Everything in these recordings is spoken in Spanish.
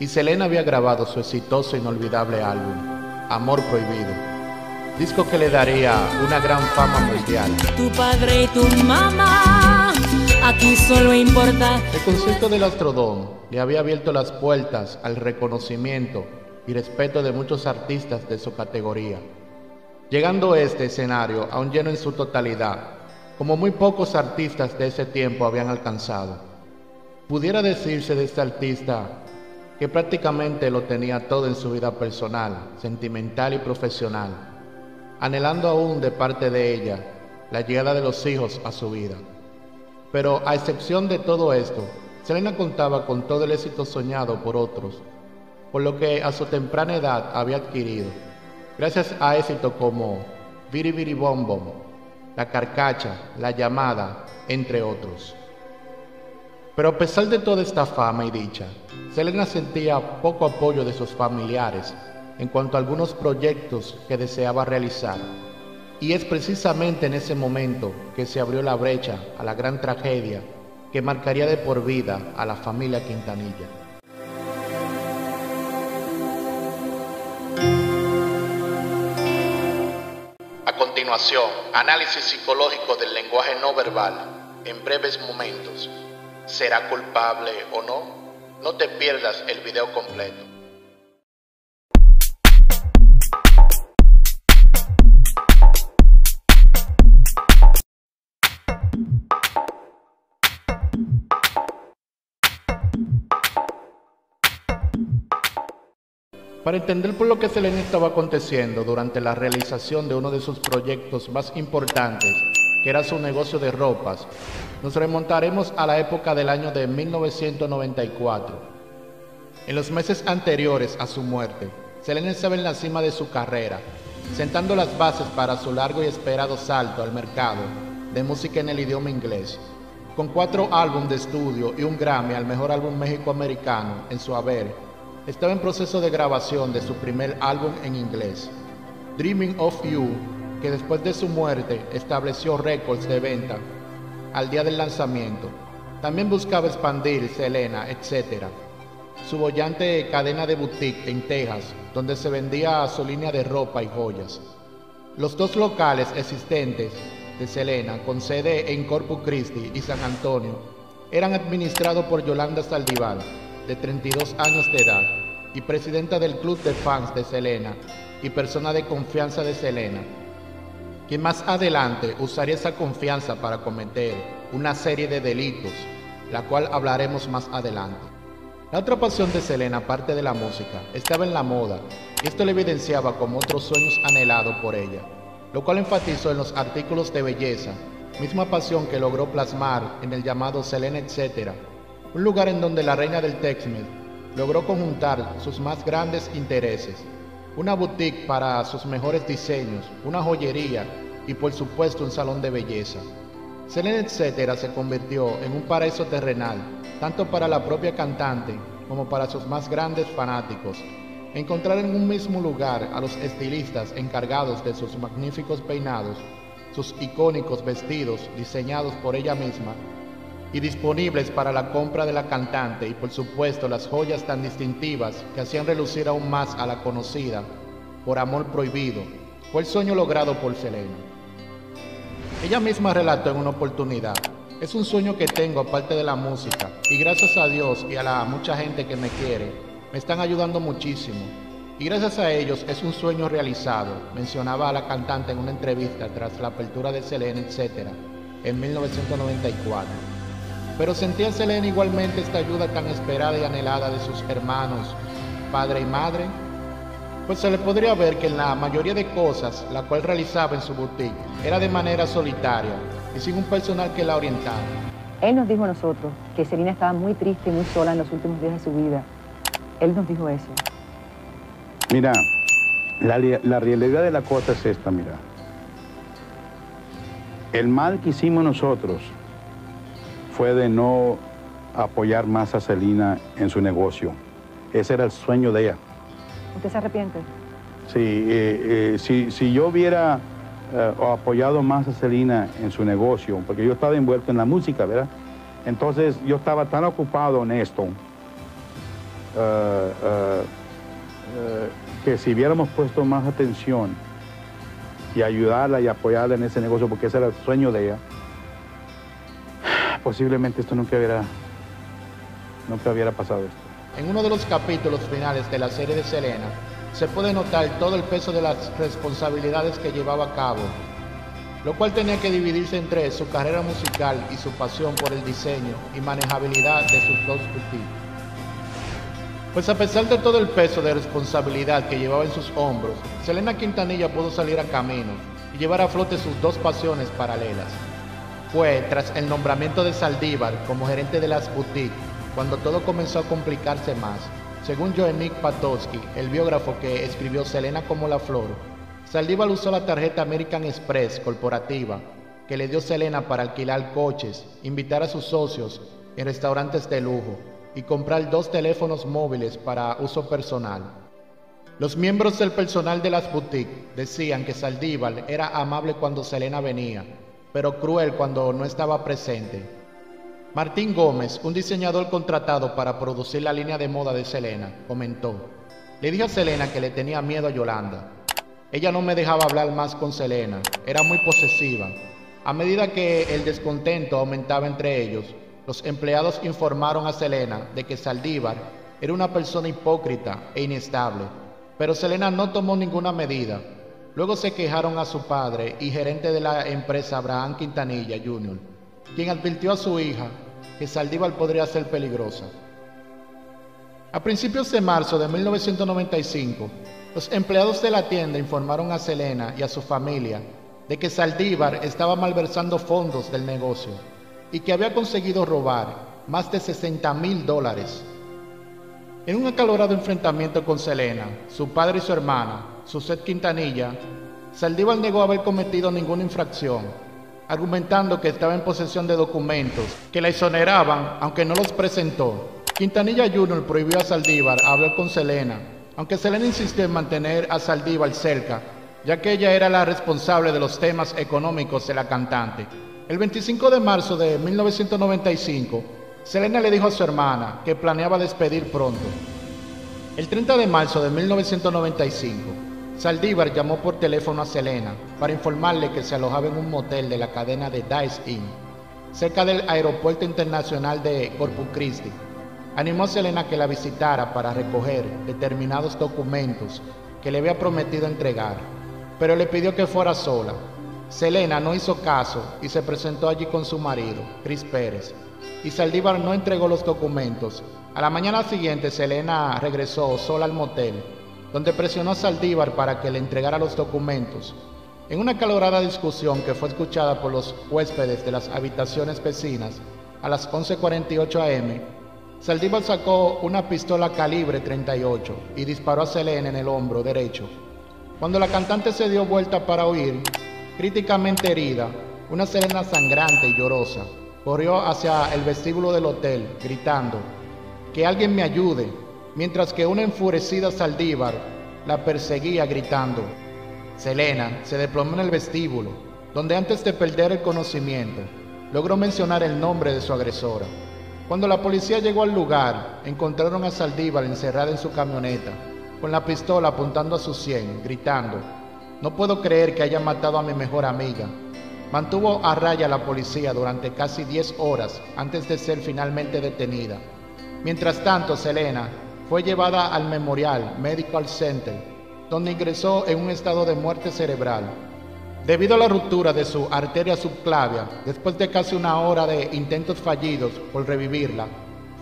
y Selena había grabado su exitoso e inolvidable álbum, Amor Prohibido, disco que le daría una gran fama mundial. Tu padre y tu mamá, aquí solo importa. El concierto del Astrodome le había abierto las puertas al reconocimiento y respeto de muchos artistas de su categoría, llegando este escenario a un lleno en su totalidad, como muy pocos artistas de ese tiempo habían alcanzado. Pudiera decirse de este artista que prácticamente lo tenía todo en su vida personal, sentimental y profesional, anhelando aún de parte de ella la llegada de los hijos a su vida. Pero a excepción de todo esto, Selena contaba con todo el éxito soñado por otros, por lo que a su temprana edad había adquirido, gracias a éxito como Viri Viri Bom Bom, La Carcacha, La Llamada, entre otros. Pero a pesar de toda esta fama y dicha, Selena sentía poco apoyo de sus familiares en cuanto a algunos proyectos que deseaba realizar. Y es precisamente en ese momento que se abrió la brecha a la gran tragedia que marcaría de por vida a la familia Quintanilla. A continuación, análisis psicológico del lenguaje no verbal en breves momentos. ¿Será culpable o no? No te pierdas el video completo. Para entender por lo que Selena estaba aconteciendo durante la realización de uno de sus proyectos más importantes, que era su negocio de ropas, nos remontaremos a la época del año de 1994. En los meses anteriores a su muerte, Selena estaba en la cima de su carrera, sentando las bases para su largo y esperado salto al mercado de música en el idioma inglés, con cuatro álbumes de estudio y un Grammy al mejor álbum méxico-americano en su haber estaba en proceso de grabación de su primer álbum en inglés, Dreaming of You, que después de su muerte estableció récords de venta al día del lanzamiento. También buscaba expandir Selena, etc. Su bollante cadena de boutique en Texas, donde se vendía su línea de ropa y joyas. Los dos locales existentes de Selena, con sede en Corpus Christi y San Antonio, eran administrados por Yolanda Saldivar, de 32 años de edad y presidenta del club de fans de Selena y persona de confianza de Selena, quien más adelante usaría esa confianza para cometer una serie de delitos, la cual hablaremos más adelante. La otra pasión de Selena, aparte de la música, estaba en la moda, y esto le evidenciaba como otros sueños anhelados por ella, lo cual enfatizó en los artículos de belleza, misma pasión que logró plasmar en el llamado Selena Etcétera, un lugar en donde la reina del Tex-Mex logró conjuntar sus más grandes intereses, una boutique para sus mejores diseños, una joyería y por supuesto un salón de belleza. Selena Etcétera se convirtió en un paraíso terrenal, tanto para la propia cantante como para sus más grandes fanáticos. Encontrar en un mismo lugar a los estilistas encargados de sus magníficos peinados, sus icónicos vestidos diseñados por ella misma y disponibles para la compra de la cantante y por supuesto las joyas tan distintivas que hacían relucir aún más a la conocida por amor prohibido, fue el sueño logrado por Selena. Ella misma relató en una oportunidad, es un sueño que tengo aparte de la música y gracias a Dios y a la mucha gente que me quiere, me están ayudando muchísimo. Y gracias a ellos es un sueño realizado, mencionaba a la cantante en una entrevista tras la apertura de Selena, etc., en 1994 pero sentía Selena igualmente esta ayuda tan esperada y anhelada de sus hermanos, padre y madre, pues se le podría ver que en la mayoría de cosas la cual realizaba en su boutique era de manera solitaria y sin un personal que la orientara. Él nos dijo a nosotros que Selena estaba muy triste y muy sola en los últimos días de su vida. Él nos dijo eso. Mira, la, la realidad de la cosa es esta, mira. El mal que hicimos nosotros fue de no apoyar más a Celina en su negocio. Ese era el sueño de ella. ¿Usted se arrepiente? Sí, eh, eh, si, yo hubiera eh, apoyado más a Celina en su negocio, porque yo estaba envuelto en la música, ¿verdad? Entonces yo estaba tan ocupado en esto que si hubiéramos puesto más atención y ayudarla y apoyarla en ese negocio, porque ese era el sueño de ella, posiblemente esto nunca hubiera, nunca hubiera pasado esto. En uno de los capítulos finales de la serie de Selena, se puede notar todo el peso de las responsabilidades que llevaba a cabo, lo cual tenía que dividirse entre su carrera musical y su pasión por el diseño y manejabilidad de sus dos boutiques. Pues a pesar de todo el peso de responsabilidad que llevaba en sus hombros, Selena Quintanilla pudo salir a camino y llevar a flote sus dos pasiones paralelas. Fue tras el nombramiento de Saldívar como gerente de las boutiques cuando todo comenzó a complicarse más. Según Joenik Patosky, el biógrafo que escribió Selena como la flor, Saldívar usó la tarjeta American Express corporativa que le dio Selena para alquilar coches, invitar a sus socios en restaurantes de lujo y comprar dos teléfonos móviles para uso personal. Los miembros del personal de las boutiques decían que Saldívar era amable cuando Selena venía, pero cruel cuando no estaba presente. Martín Gómez, un diseñador contratado para producir la línea de moda de Selena, comentó, le dije a Selena que le tenía miedo a Yolanda. Ella no me dejaba hablar más con Selena, era muy posesiva. A medida que el descontento aumentaba entre ellos, los empleados informaron a Selena de que Saldívar era una persona hipócrita e inestable, pero Selena no tomó ninguna medida. Luego se quejaron a su padre y gerente de la empresa Abraham Quintanilla Jr., quien advirtió a su hija que Saldívar podría ser peligrosa. A principios de marzo de 1995, los empleados de la tienda informaron a Selena y a su familia de que Saldívar estaba malversando fondos del negocio y que había conseguido robar más de 60 mil dólares. En un acalorado enfrentamiento con Selena, su padre y su hermana, Suset Quintanilla, Saldívar negó haber cometido ninguna infracción, argumentando que estaba en posesión de documentos que la exoneraban, aunque no los presentó. Quintanilla Jr. prohibió a Saldívar hablar con Selena, aunque Selena insistió en mantener a Saldívar cerca, ya que ella era la responsable de los temas económicos de la cantante. El 25 de marzo de 1995, Selena le dijo a su hermana que planeaba despedir pronto. El 30 de marzo de 1995, Saldívar llamó por teléfono a Selena para informarle que se alojaba en un motel de la cadena de Dice Inn, cerca del Aeropuerto Internacional de Corpus Christi. Animó a Selena que la visitara para recoger determinados documentos que le había prometido entregar, pero le pidió que fuera sola, Selena no hizo caso y se presentó allí con su marido, Chris Pérez, y Saldívar no entregó los documentos. A la mañana siguiente, Selena regresó sola al motel, donde presionó a Saldívar para que le entregara los documentos. En una calorada discusión que fue escuchada por los huéspedes de las habitaciones vecinas, a las 11.48 am, Saldívar sacó una pistola calibre 38 y disparó a Selena en el hombro derecho. Cuando la cantante se dio vuelta para huir, Críticamente herida, una Selena sangrante y llorosa corrió hacia el vestíbulo del hotel, gritando, que alguien me ayude, mientras que una enfurecida Saldívar la perseguía gritando. Selena se desplomó en el vestíbulo, donde antes de perder el conocimiento, logró mencionar el nombre de su agresora. Cuando la policía llegó al lugar, encontraron a Saldívar encerrada en su camioneta, con la pistola apuntando a su sien, gritando, no puedo creer que haya matado a mi mejor amiga. Mantuvo a raya a la policía durante casi 10 horas antes de ser finalmente detenida. Mientras tanto, Selena fue llevada al Memorial Medical Center, donde ingresó en un estado de muerte cerebral. Debido a la ruptura de su arteria subclavia, después de casi una hora de intentos fallidos por revivirla,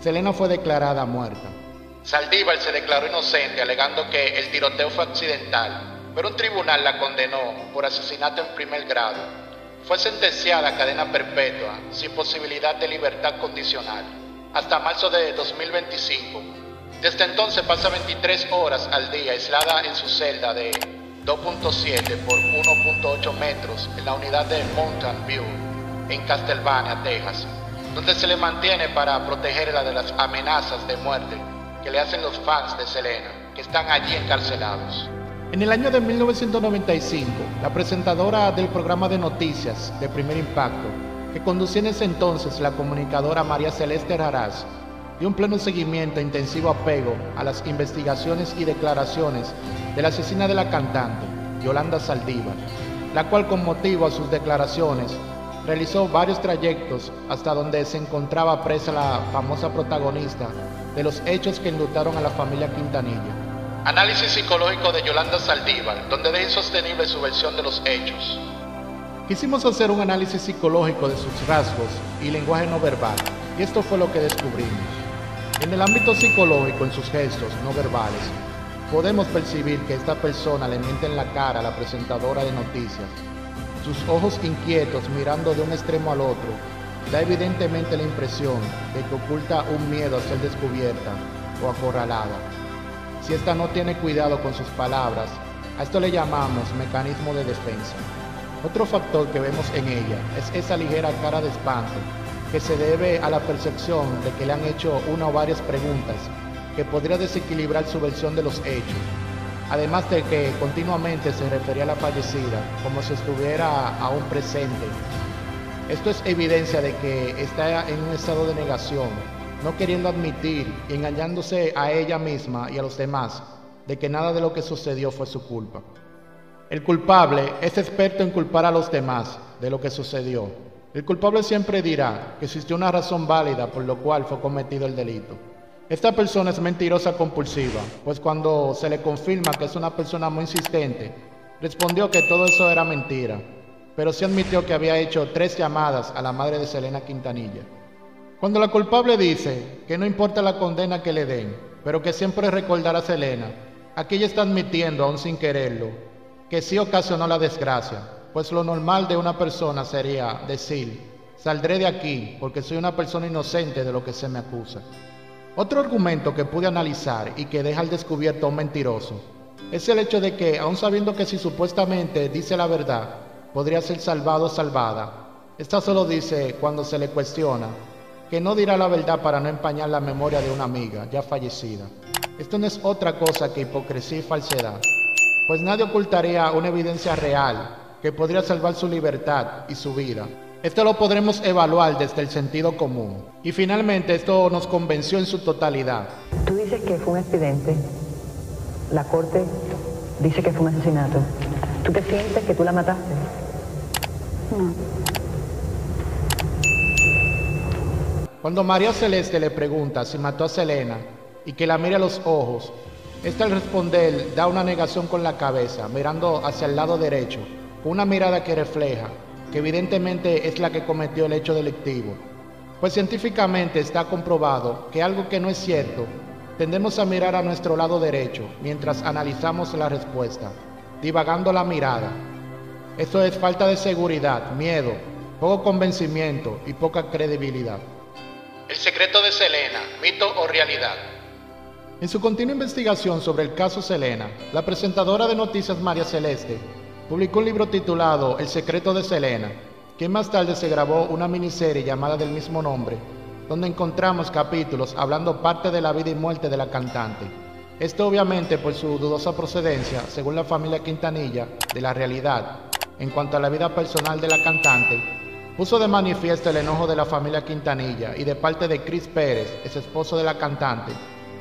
Selena fue declarada muerta. Saldívar se declaró inocente alegando que el tiroteo fue accidental pero un tribunal la condenó por asesinato en primer grado. Fue sentenciada a cadena perpetua, sin posibilidad de libertad condicional, hasta marzo de 2025. Desde entonces pasa 23 horas al día aislada en su celda de 2.7 por 1.8 metros en la unidad de Mountain View en Castlevania, Texas, donde se le mantiene para protegerla de las amenazas de muerte que le hacen los fans de Selena, que están allí encarcelados. En el año de 1995, la presentadora del programa de noticias de Primer Impacto, que conducía en ese entonces la comunicadora María Celeste Raraz, dio un pleno seguimiento e intensivo apego a las investigaciones y declaraciones de la asesina de la cantante, Yolanda Saldívar, la cual con motivo a sus declaraciones realizó varios trayectos hasta donde se encontraba presa la famosa protagonista de los hechos que enlutaron a la familia Quintanilla. Análisis psicológico de Yolanda Saldívar, donde de insostenible su versión de los hechos. Quisimos hacer un análisis psicológico de sus rasgos y lenguaje no verbal, y esto fue lo que descubrimos. En el ámbito psicológico, en sus gestos no verbales, podemos percibir que esta persona le miente en la cara a la presentadora de noticias. Sus ojos inquietos mirando de un extremo al otro da evidentemente la impresión de que oculta un miedo a ser descubierta o acorralada si ésta no tiene cuidado con sus palabras. A esto le llamamos mecanismo de defensa. Otro factor que vemos en ella es esa ligera cara de espanto que se debe a la percepción de que le han hecho una o varias preguntas que podría desequilibrar su versión de los hechos, además de que continuamente se refería a la fallecida como si estuviera aún presente. Esto es evidencia de que está en un estado de negación no queriendo admitir y engañándose a ella misma y a los demás de que nada de lo que sucedió fue su culpa. El culpable es experto en culpar a los demás de lo que sucedió. El culpable siempre dirá que existió una razón válida por lo cual fue cometido el delito. Esta persona es mentirosa compulsiva, pues cuando se le confirma que es una persona muy insistente, respondió que todo eso era mentira, pero sí admitió que había hecho tres llamadas a la madre de Selena Quintanilla. Cuando la culpable dice que no importa la condena que le den, pero que siempre recordará a Selena, aquí ella está admitiendo, aún sin quererlo, que sí ocasionó la desgracia, pues lo normal de una persona sería decir, saldré de aquí porque soy una persona inocente de lo que se me acusa. Otro argumento que pude analizar y que deja al descubierto un mentiroso es el hecho de que, aun sabiendo que si supuestamente dice la verdad, podría ser salvado o salvada, esta solo dice cuando se le cuestiona que no dirá la verdad para no empañar la memoria de una amiga ya fallecida. Esto no es otra cosa que hipocresía y falsedad, pues nadie ocultaría una evidencia real que podría salvar su libertad y su vida. Esto lo podremos evaluar desde el sentido común. Y finalmente esto nos convenció en su totalidad. Tú dices que fue un accidente. La corte dice que fue un asesinato. ¿Tú te sientes que tú la mataste? No. Cuando María Celeste le pregunta si mató a Selena y que la mire a los ojos, esta al responder da una negación con la cabeza, mirando hacia el lado derecho, una mirada que refleja que evidentemente es la que cometió el hecho delictivo. Pues científicamente está comprobado que algo que no es cierto, tendemos a mirar a nuestro lado derecho mientras analizamos la respuesta, divagando la mirada. Esto es falta de seguridad, miedo, poco convencimiento y poca credibilidad. El secreto de Selena, mito o realidad. En su continua investigación sobre el caso Selena, la presentadora de noticias María Celeste publicó un libro titulado El secreto de Selena, que más tarde se grabó una miniserie llamada del mismo nombre, donde encontramos capítulos hablando parte de la vida y muerte de la cantante. Esto obviamente por su dudosa procedencia, según la familia Quintanilla, de la realidad en cuanto a la vida personal de la cantante puso de manifiesto el enojo de la familia Quintanilla y de parte de Chris Pérez, ex esposo de la cantante,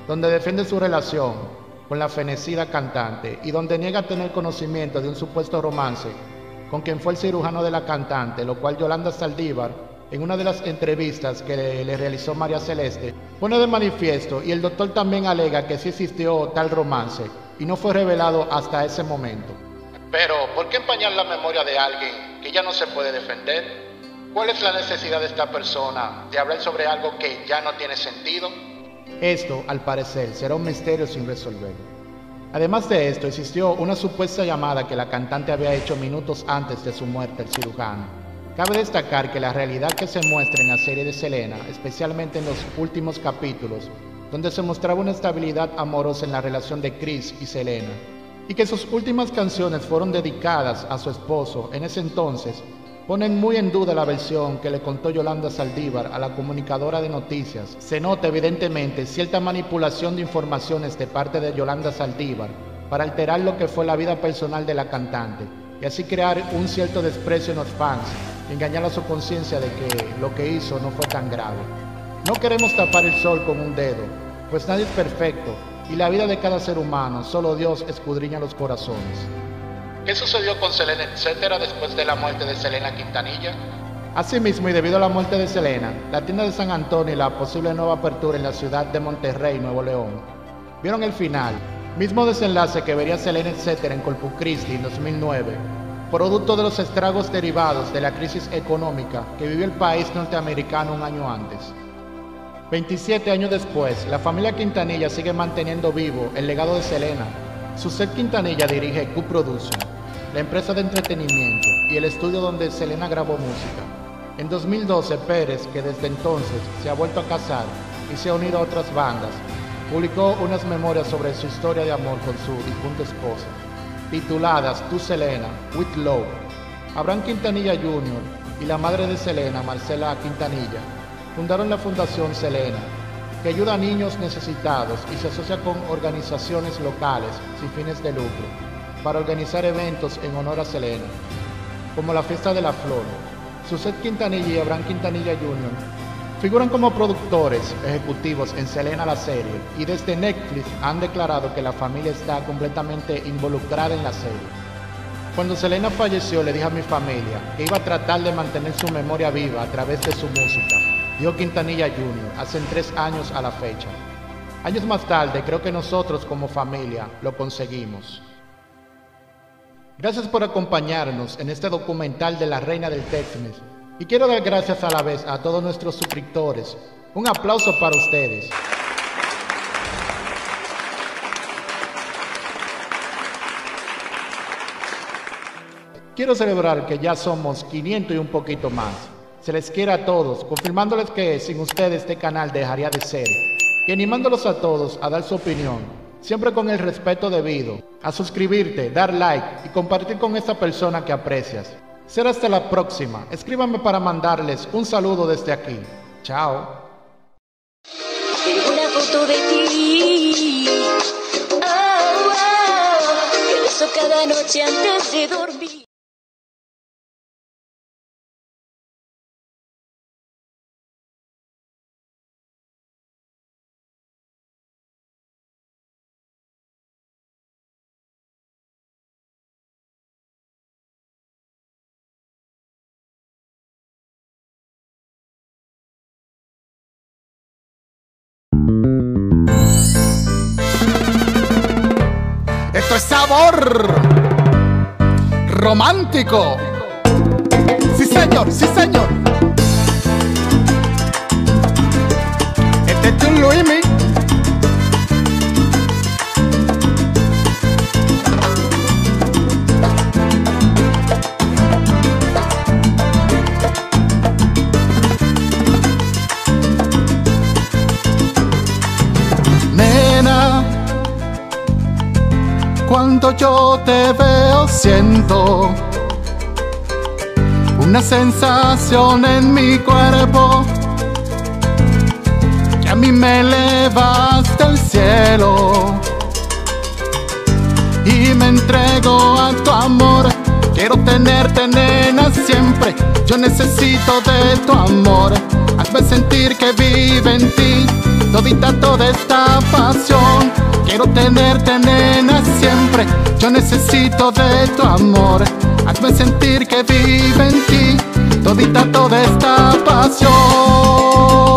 donde defiende su relación con la fenecida cantante y donde niega tener conocimiento de un supuesto romance con quien fue el cirujano de la cantante, lo cual Yolanda Saldívar, en una de las entrevistas que le, realizó María Celeste, pone de manifiesto y el doctor también alega que sí existió tal romance y no fue revelado hasta ese momento. Pero, ¿por qué empañar la memoria de alguien que ya no se puede defender? ¿Cuál es la necesidad de esta persona de hablar sobre algo que ya no tiene sentido? Esto, al parecer, será un misterio sin resolver. Además de esto, existió una supuesta llamada que la cantante había hecho minutos antes de su muerte al cirujano. Cabe destacar que la realidad que se muestra en la serie de Selena, especialmente en los últimos capítulos, donde se mostraba una estabilidad amorosa en la relación de Chris y Selena, y que sus últimas canciones fueron dedicadas a su esposo en ese entonces, ponen muy en duda la versión que le contó Yolanda Saldívar a la comunicadora de noticias. Se nota evidentemente cierta manipulación de informaciones de parte de Yolanda Saldívar para alterar lo que fue la vida personal de la cantante y así crear un cierto desprecio en los fans engañar a su conciencia de que lo que hizo no fue tan grave. No queremos tapar el sol con un dedo, pues nadie es perfecto y la vida de cada ser humano, solo Dios escudriña los corazones. ¿Qué sucedió con Selena, etcétera, después de la muerte de Selena Quintanilla? Asimismo, y debido a la muerte de Selena, la tienda de San Antonio y la posible nueva apertura en la ciudad de Monterrey, Nuevo León, vieron el final, mismo desenlace que vería Selena, etcétera, en Corpus Christi en 2009, producto de los estragos derivados de la crisis económica que vivió el país norteamericano un año antes. 27 años después, la familia Quintanilla sigue manteniendo vivo el legado de Selena. Suset Quintanilla dirige Q-Production, la empresa de entretenimiento y el estudio donde Selena grabó música. En 2012, Pérez, que desde entonces se ha vuelto a casar y se ha unido a otras bandas, publicó unas memorias sobre su historia de amor con su difunta esposa, tituladas Tú Selena, With Love. Abraham Quintanilla Jr. y la madre de Selena, Marcela Quintanilla, fundaron la Fundación Selena, que ayuda a niños necesitados y se asocia con organizaciones locales sin fines de lucro para organizar eventos en honor a Selena, como la Fiesta de la Flor. Suset Quintanilla y Abraham Quintanilla Jr. figuran como productores ejecutivos en Selena la serie y desde Netflix han declarado que la familia está completamente involucrada en la serie. Cuando Selena falleció le dije a mi familia que iba a tratar de mantener su memoria viva a través de su música, dijo Quintanilla Jr. hace tres años a la fecha. Años más tarde creo que nosotros como familia lo conseguimos. Gracias por acompañarnos en este documental de la Reina del Texas. Y quiero dar gracias a la vez a todos nuestros suscriptores. Un aplauso para ustedes. Quiero celebrar que ya somos 500 y un poquito más. Se les quiere a todos, confirmándoles que sin ustedes este canal dejaría de ser. Y animándolos a todos a dar su opinión siempre con el respeto debido, a suscribirte, dar like y compartir con esa persona que aprecias. Será hasta la próxima. Escríbanme para mandarles un saludo desde aquí. Chao. Oh, oh, cada noche de dormir. Romántico. Sí, señor, sí, señor. Este es un Luimi. Yo te veo siento una sensación en mi cuerpo que a mí me eleva hasta el cielo y me entrego a tu amor. Quiero tenerte, nena, siempre. Yo necesito de tu amor. Hazme sentir que vive en ti todita toda esta pasión. Quiero tenerte, nena, siempre. Yo necesito de tu amor. Hazme sentir que vive en ti todita toda esta pasión.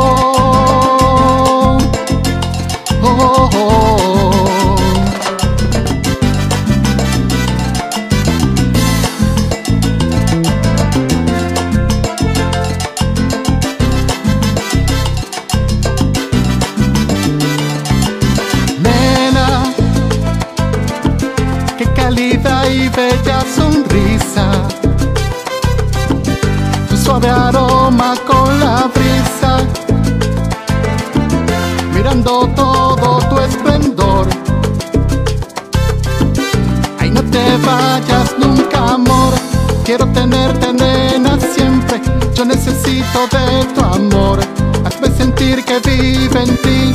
Quiero tenerte, nena, siempre. Yo necesito de tu amor. Hazme sentir que vive en ti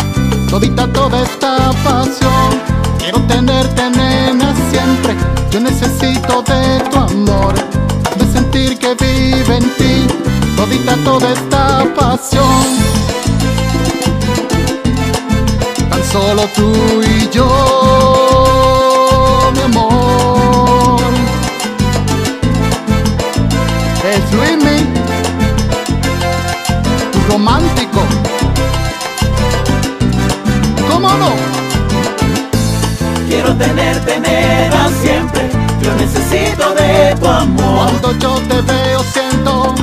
todita toda esta pasión. Quiero tenerte, nena, siempre. Yo necesito de tu amor. Hazme sentir que vive en ti todita toda esta pasión. Tan solo tú y yo, romántico. ¿Cómo no? Quiero tenerte, nena, siempre. Yo necesito de tu amor. Cuando yo te veo siento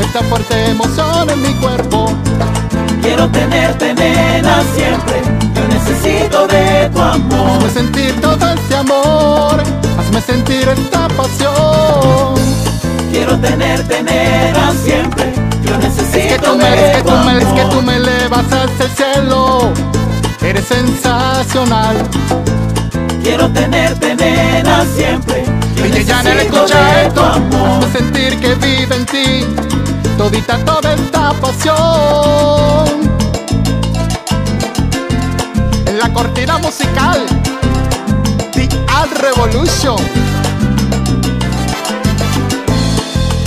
esta fuerte emoción en mi cuerpo. Quiero tenerte, nena, siempre. Yo necesito de tu amor. Hazme sentir todo este amor, hazme sentir esta pasión. Quiero tenerte, nena, siempre. Es que tú me, de es que tu tú me, es que amor. tú me elevas hasta el cielo. Eres sensacional. Quiero tenerte, nena, siempre. Y ya le necesito escucha esto, hazme sentir que vive en ti. Todita toda esta pasión. En la cortina musical, The Art Revolution.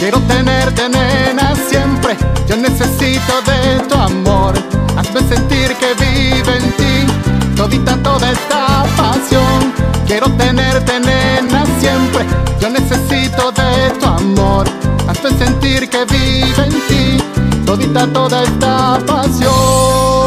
Quiero tenerte, nena, siempre. Yo necesito de tu amor. Hazme sentir que vive en ti. Todita toda esta pasión. Quiero tenerte, nena, siempre. Yo necesito de tu amor. Hazme sentir que vive en ti. Todita toda esta pasión.